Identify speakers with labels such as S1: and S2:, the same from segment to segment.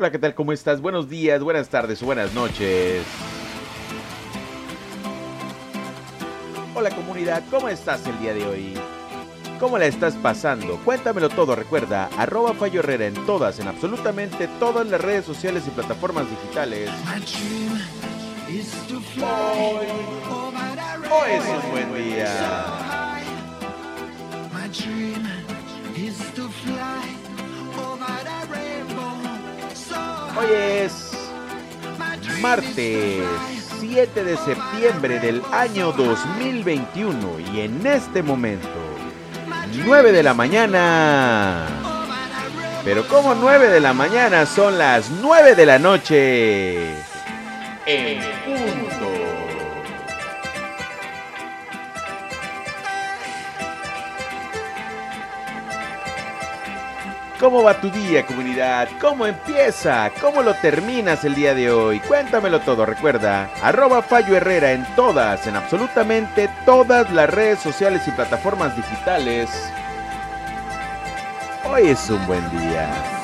S1: Hola, ¿qué tal? ¿Cómo estás? Buenos días, buenas tardes o buenas noches. Hola comunidad, ¿cómo estás el día de hoy? ¿Cómo la estás pasando? Cuéntamelo todo, recuerda, arroba Fallo Herrera en todas, en absolutamente todas las redes sociales y plataformas digitales. Hoy, hoy es un buen día. Hoy es martes 7 de septiembre del año 2021 y en este momento 9 de la mañana. Pero como 9 de la mañana son las 9 de la noche. ¿Cómo va tu día, comunidad? ¿Cómo empieza? ¿Cómo lo terminas el día de hoy? Cuéntamelo todo, recuerda, arroba Fallo Herrera en todas, en absolutamente todas las redes sociales y plataformas digitales. Hoy es un buen día.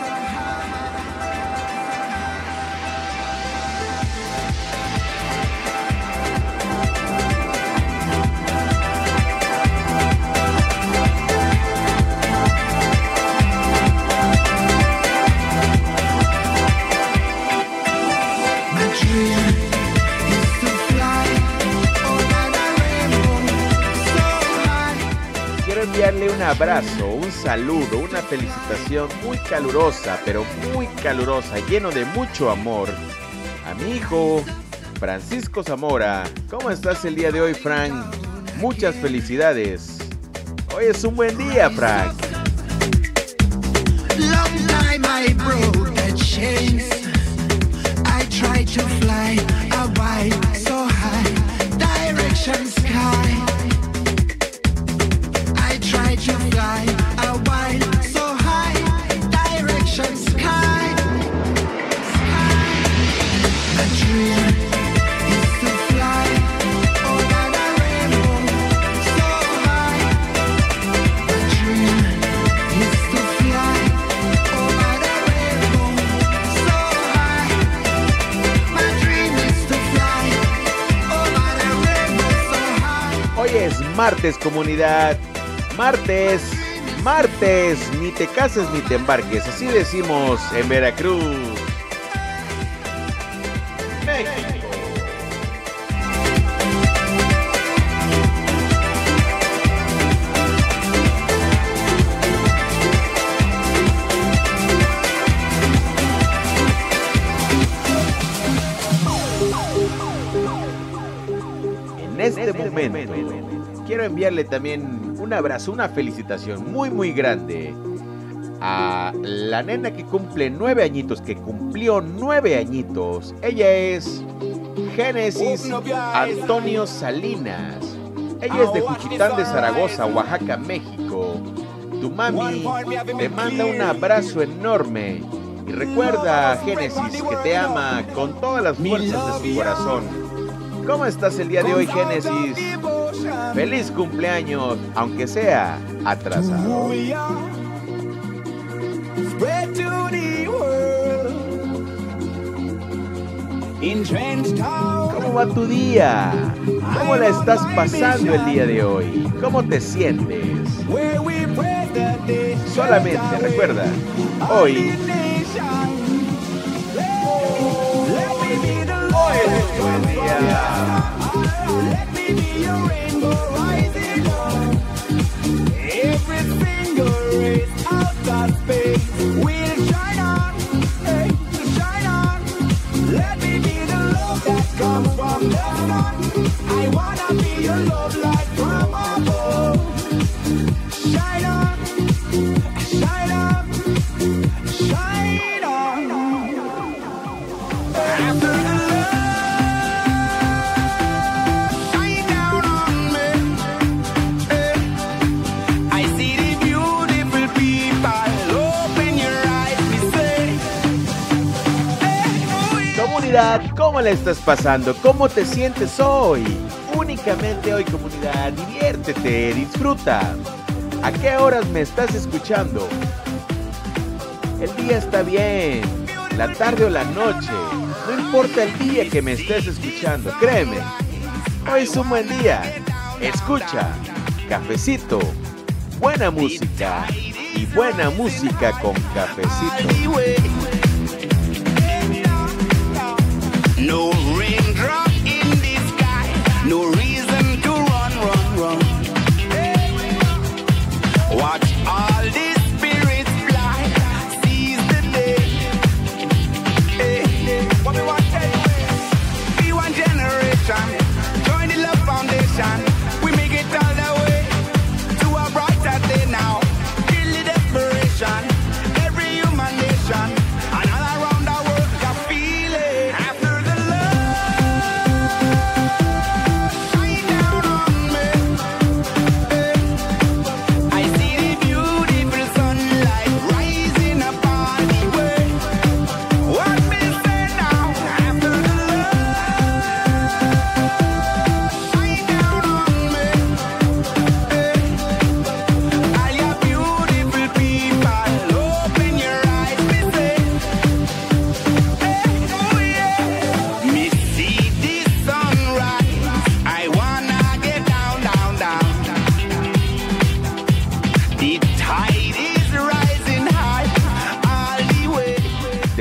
S1: Abrazo, un saludo, una felicitación muy calurosa, pero muy calurosa, lleno de mucho amor a mi hijo Francisco Zamora. ¿Cómo estás el día de hoy, Frank? Muchas felicidades. Hoy es un buen día, Frank.
S2: To fly so high, direction sky.
S1: Martes, comunidad. Martes, martes. Ni te cases ni te embarques. Así decimos en Veracruz. En este momento quiero enviarle también un abrazo, una felicitación muy muy grande a la nena que cumple nueve añitos, que cumplió nueve añitos. Ella es Génesis Antonio Salinas. Ella es de Juchitán de Zaragoza, Oaxaca, México. Tu mami te manda un abrazo enorme. Y recuerda, Génesis, que te ama con todas las fuerzas de su corazón. ¿Cómo estás el día de hoy, Génesis? Feliz cumpleaños, aunque sea atrasado. ¿Cómo va tu día? ¿Cómo la estás pasando el día de hoy? ¿Cómo te sientes? Solamente recuerda, hoy ¿cómo la estás pasando? ¿Cómo te sientes hoy? Únicamente hoy, comunidad, diviértete, disfruta. ¿A qué horas me estás escuchando? El día está bien. la tarde o la noche. No importa el día que me estés escuchando, créeme. Hoy es un buen día. Escucha, cafecito, buena música y buena música con cafecito.
S3: No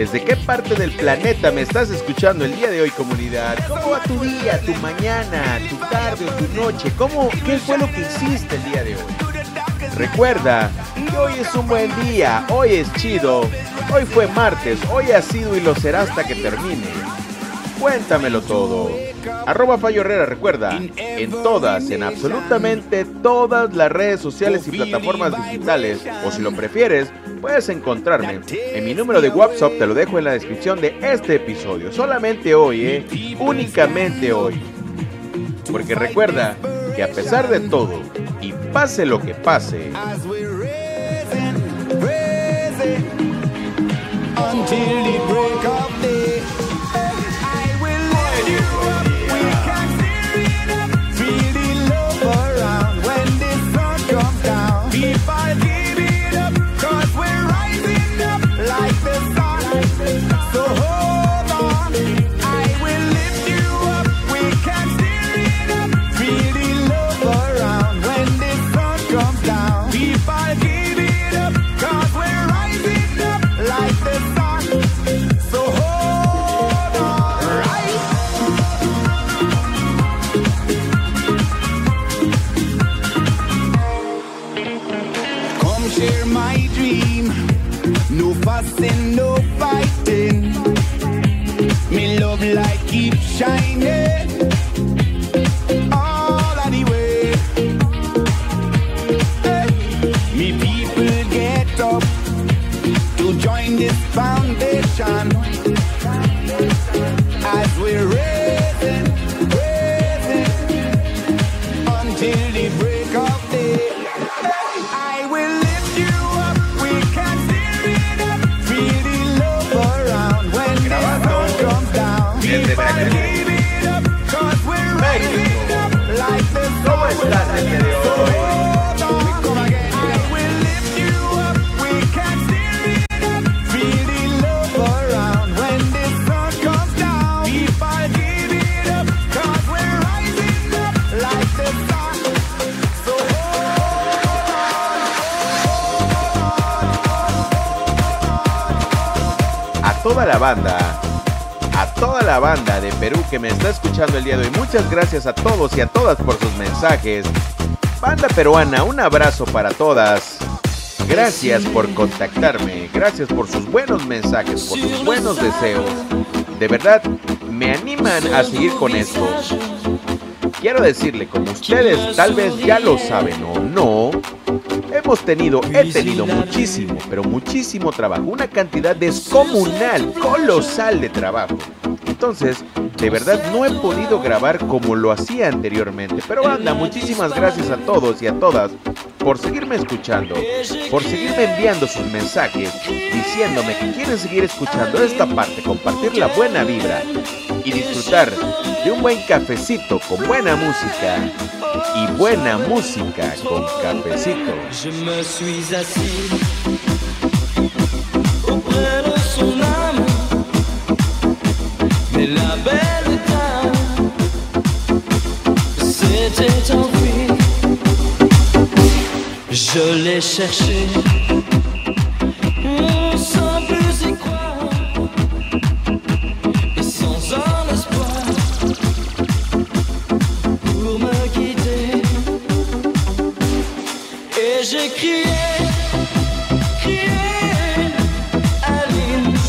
S1: ¿Desde qué parte del planeta me estás escuchando el día de hoy, comunidad? ¿Cómo va tu día, tu mañana, tu tarde o tu noche? ¿Cómo, ¿Qué fue lo que hiciste el día de hoy? Recuerda hoy es un buen día, hoy es chido, hoy fue martes, hoy ha sido y lo será hasta que termine. Cuéntamelo todo. Arroba Fallo Herrera, recuerda, en todas, en absolutamente todas las redes sociales y plataformas digitales, o si lo prefieres, puedes encontrarme. En mi número de WhatsApp te lo dejo en la descripción de este episodio. Solamente hoy, ¿eh? Únicamente hoy. Porque recuerda que a pesar de todo, y pase lo que pase,
S3: until
S1: la banda, a toda la banda de Perú que me está escuchando el día de hoy. Muchas gracias a todos y a todas por sus mensajes. Banda peruana, un abrazo para todas. Gracias por contactarme, gracias por sus buenos mensajes, por sus buenos deseos. De verdad, me animan a seguir con esto. Quiero decirle, como ustedes tal vez ya lo saben o no, hemos tenido, he tenido muchísimo, pero muchísimo trabajo, una cantidad descomunal, colosal de trabajo. Entonces, de verdad no he podido grabar como lo hacía anteriormente. Pero anda, muchísimas gracias a todos y a todas por seguirme escuchando, por seguirme enviando sus mensajes, diciéndome que quieren seguir escuchando esta parte, compartir la buena vibra y disfrutar de un buen cafecito con buena música y buena música con cafecito.
S4: Je me suis assis auprès de son âme, mais la belle dame s'était enfuie. Je l'ai cherchée.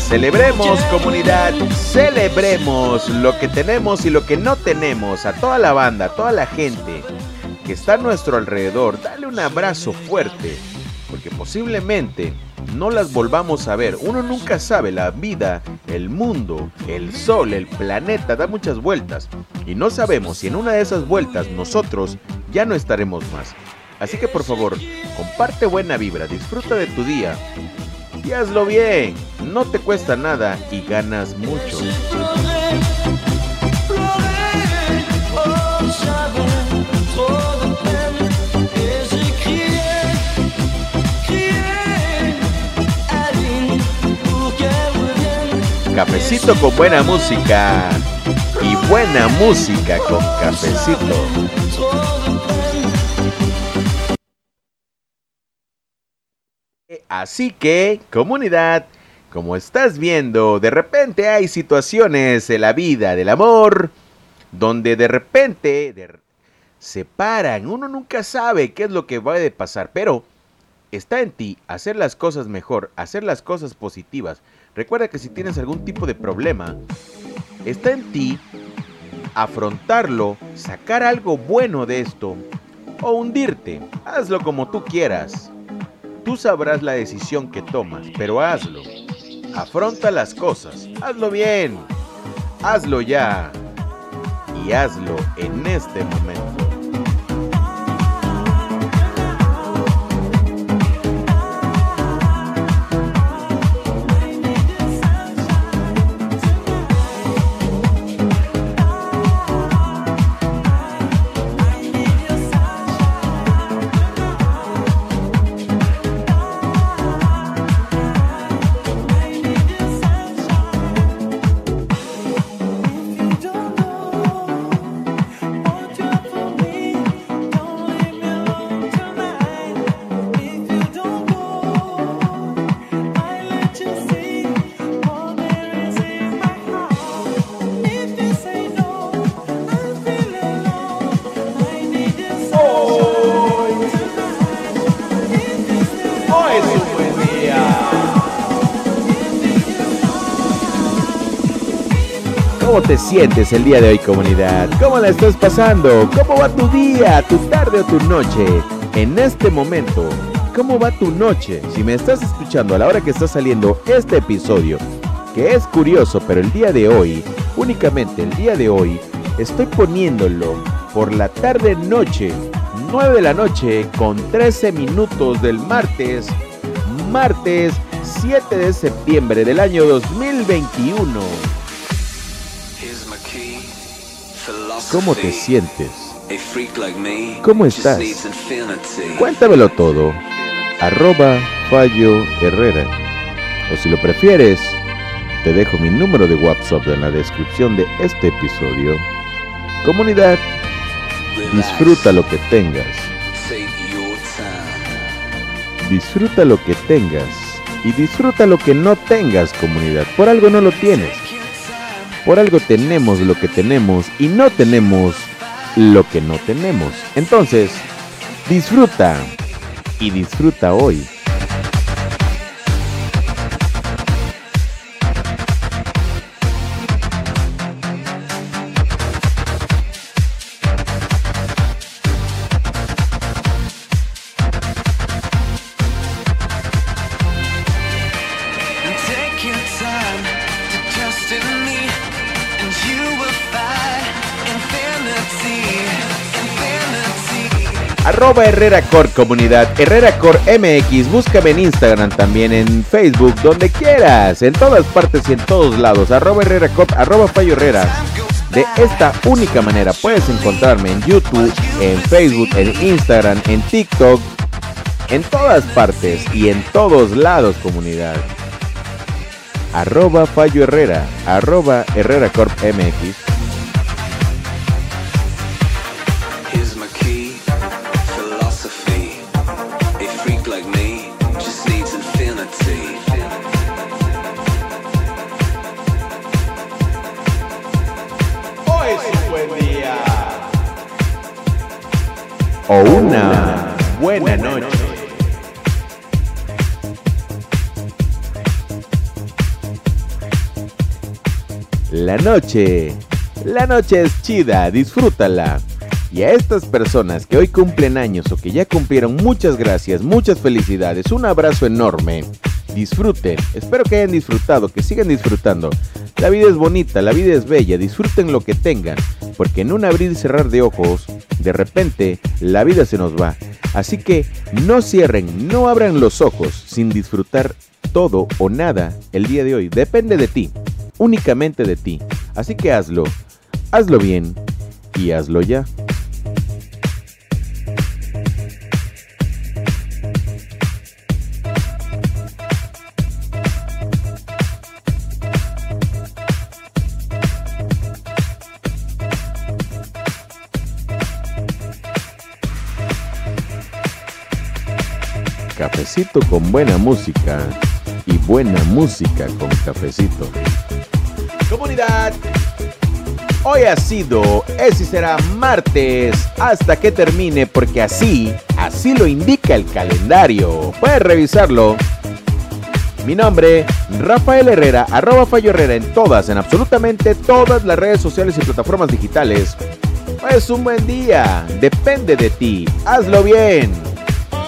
S1: Celebremos comunidad, celebremos lo que tenemos y lo que no tenemos, a toda la banda, a toda la gente que está a nuestro alrededor, dale un abrazo fuerte, porque posiblemente no las volvamos a ver. Uno nunca sabe, la vida, el mundo, el sol, el planeta da muchas vueltas y no sabemos si en una de esas vueltas nosotros ya no estaremos más. Así que por favor, comparte buena vibra, disfruta de tu día y hazlo bien. No te cuesta nada y ganas mucho. Cafecito con buena música y buena música con cafecito. Así que, comunidad, como estás viendo, de repente hay situaciones en la vida del amor donde de repente se paran. Uno nunca sabe qué es lo que va a pasar, pero está en ti hacer las cosas mejor, hacer las cosas positivas. Recuerda que si tienes algún tipo de problema, está en ti afrontarlo, sacar algo bueno de esto o hundirte. Hazlo como tú quieras. Tú sabrás la decisión que tomas, pero hazlo. Afronta las cosas. Hazlo bien. Hazlo ya. Y hazlo en este momento. ¿Cómo te sientes el día de hoy, comunidad? ¿Cómo la estás pasando? ¿Cómo va tu día, tu tarde o tu noche? En este momento, ¿cómo va tu noche? Si me estás escuchando a la hora que está saliendo este episodio, que es curioso, pero el día de hoy, únicamente el día de hoy, estoy poniéndolo por la tarde-noche, 9 de la noche, con 13 minutos del martes, martes 7 de septiembre del año 2021. ¿Cómo te sientes? ¿Cómo estás? Cuéntamelo todo. Arroba Fallo Herrera. O si lo prefieres, te dejo mi número de WhatsApp en la descripción de este episodio. Comunidad, disfruta lo que tengas. Disfruta lo que tengas. Y disfruta lo que no tengas, comunidad. Por algo no lo tienes. Por algo tenemos lo que tenemos y no tenemos lo que no tenemos. Entonces, disfruta. Y disfruta hoy. Arroba Herrera Core Comunidad, Herrera Core MX, búscame en Instagram también, en Facebook, donde quieras, en todas partes y en todos lados. Arroba Herrera Core, arroba Fallo Herrera. De esta única manera puedes encontrarme en YouTube, en Facebook, en Instagram, en TikTok, en todas partes y en todos lados, comunidad. Arroba Fallo Herrera, arroba Herrera Corp MX. Una buena noche. La noche, la noche es chida, disfrútala. Y a estas personas que hoy cumplen años o que ya cumplieron, muchas gracias, muchas felicidades, un abrazo enorme. Disfruten, espero que hayan disfrutado, que sigan disfrutando. La vida es bonita, la vida es bella, disfruten lo que tengan, porque en un abrir y cerrar de ojos, de repente, la vida se nos va. Así que no cierren, no abran los ojos sin disfrutar todo o nada el día de hoy. Depende de ti, únicamente de ti. Así que hazlo, hazlo bien y hazlo ya. Con buena música y buena música con cafecito. Comunidad, hoy ha sido, ese será martes hasta que termine porque así, así lo indica el calendario. Puedes revisarlo. Mi nombre, Rafael Herrera, arroba Fallo Herrera en todas, en absolutamente todas las redes sociales y plataformas digitales. Es un buen día, depende de ti, hazlo bien,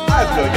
S1: hazlo ya.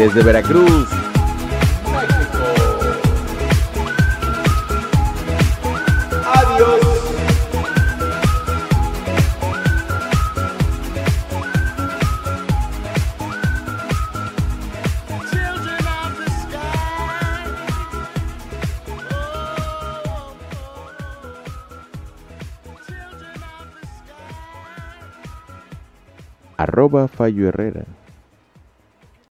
S1: Desde Veracruz. Adiós. Arroba Fallo Herrera.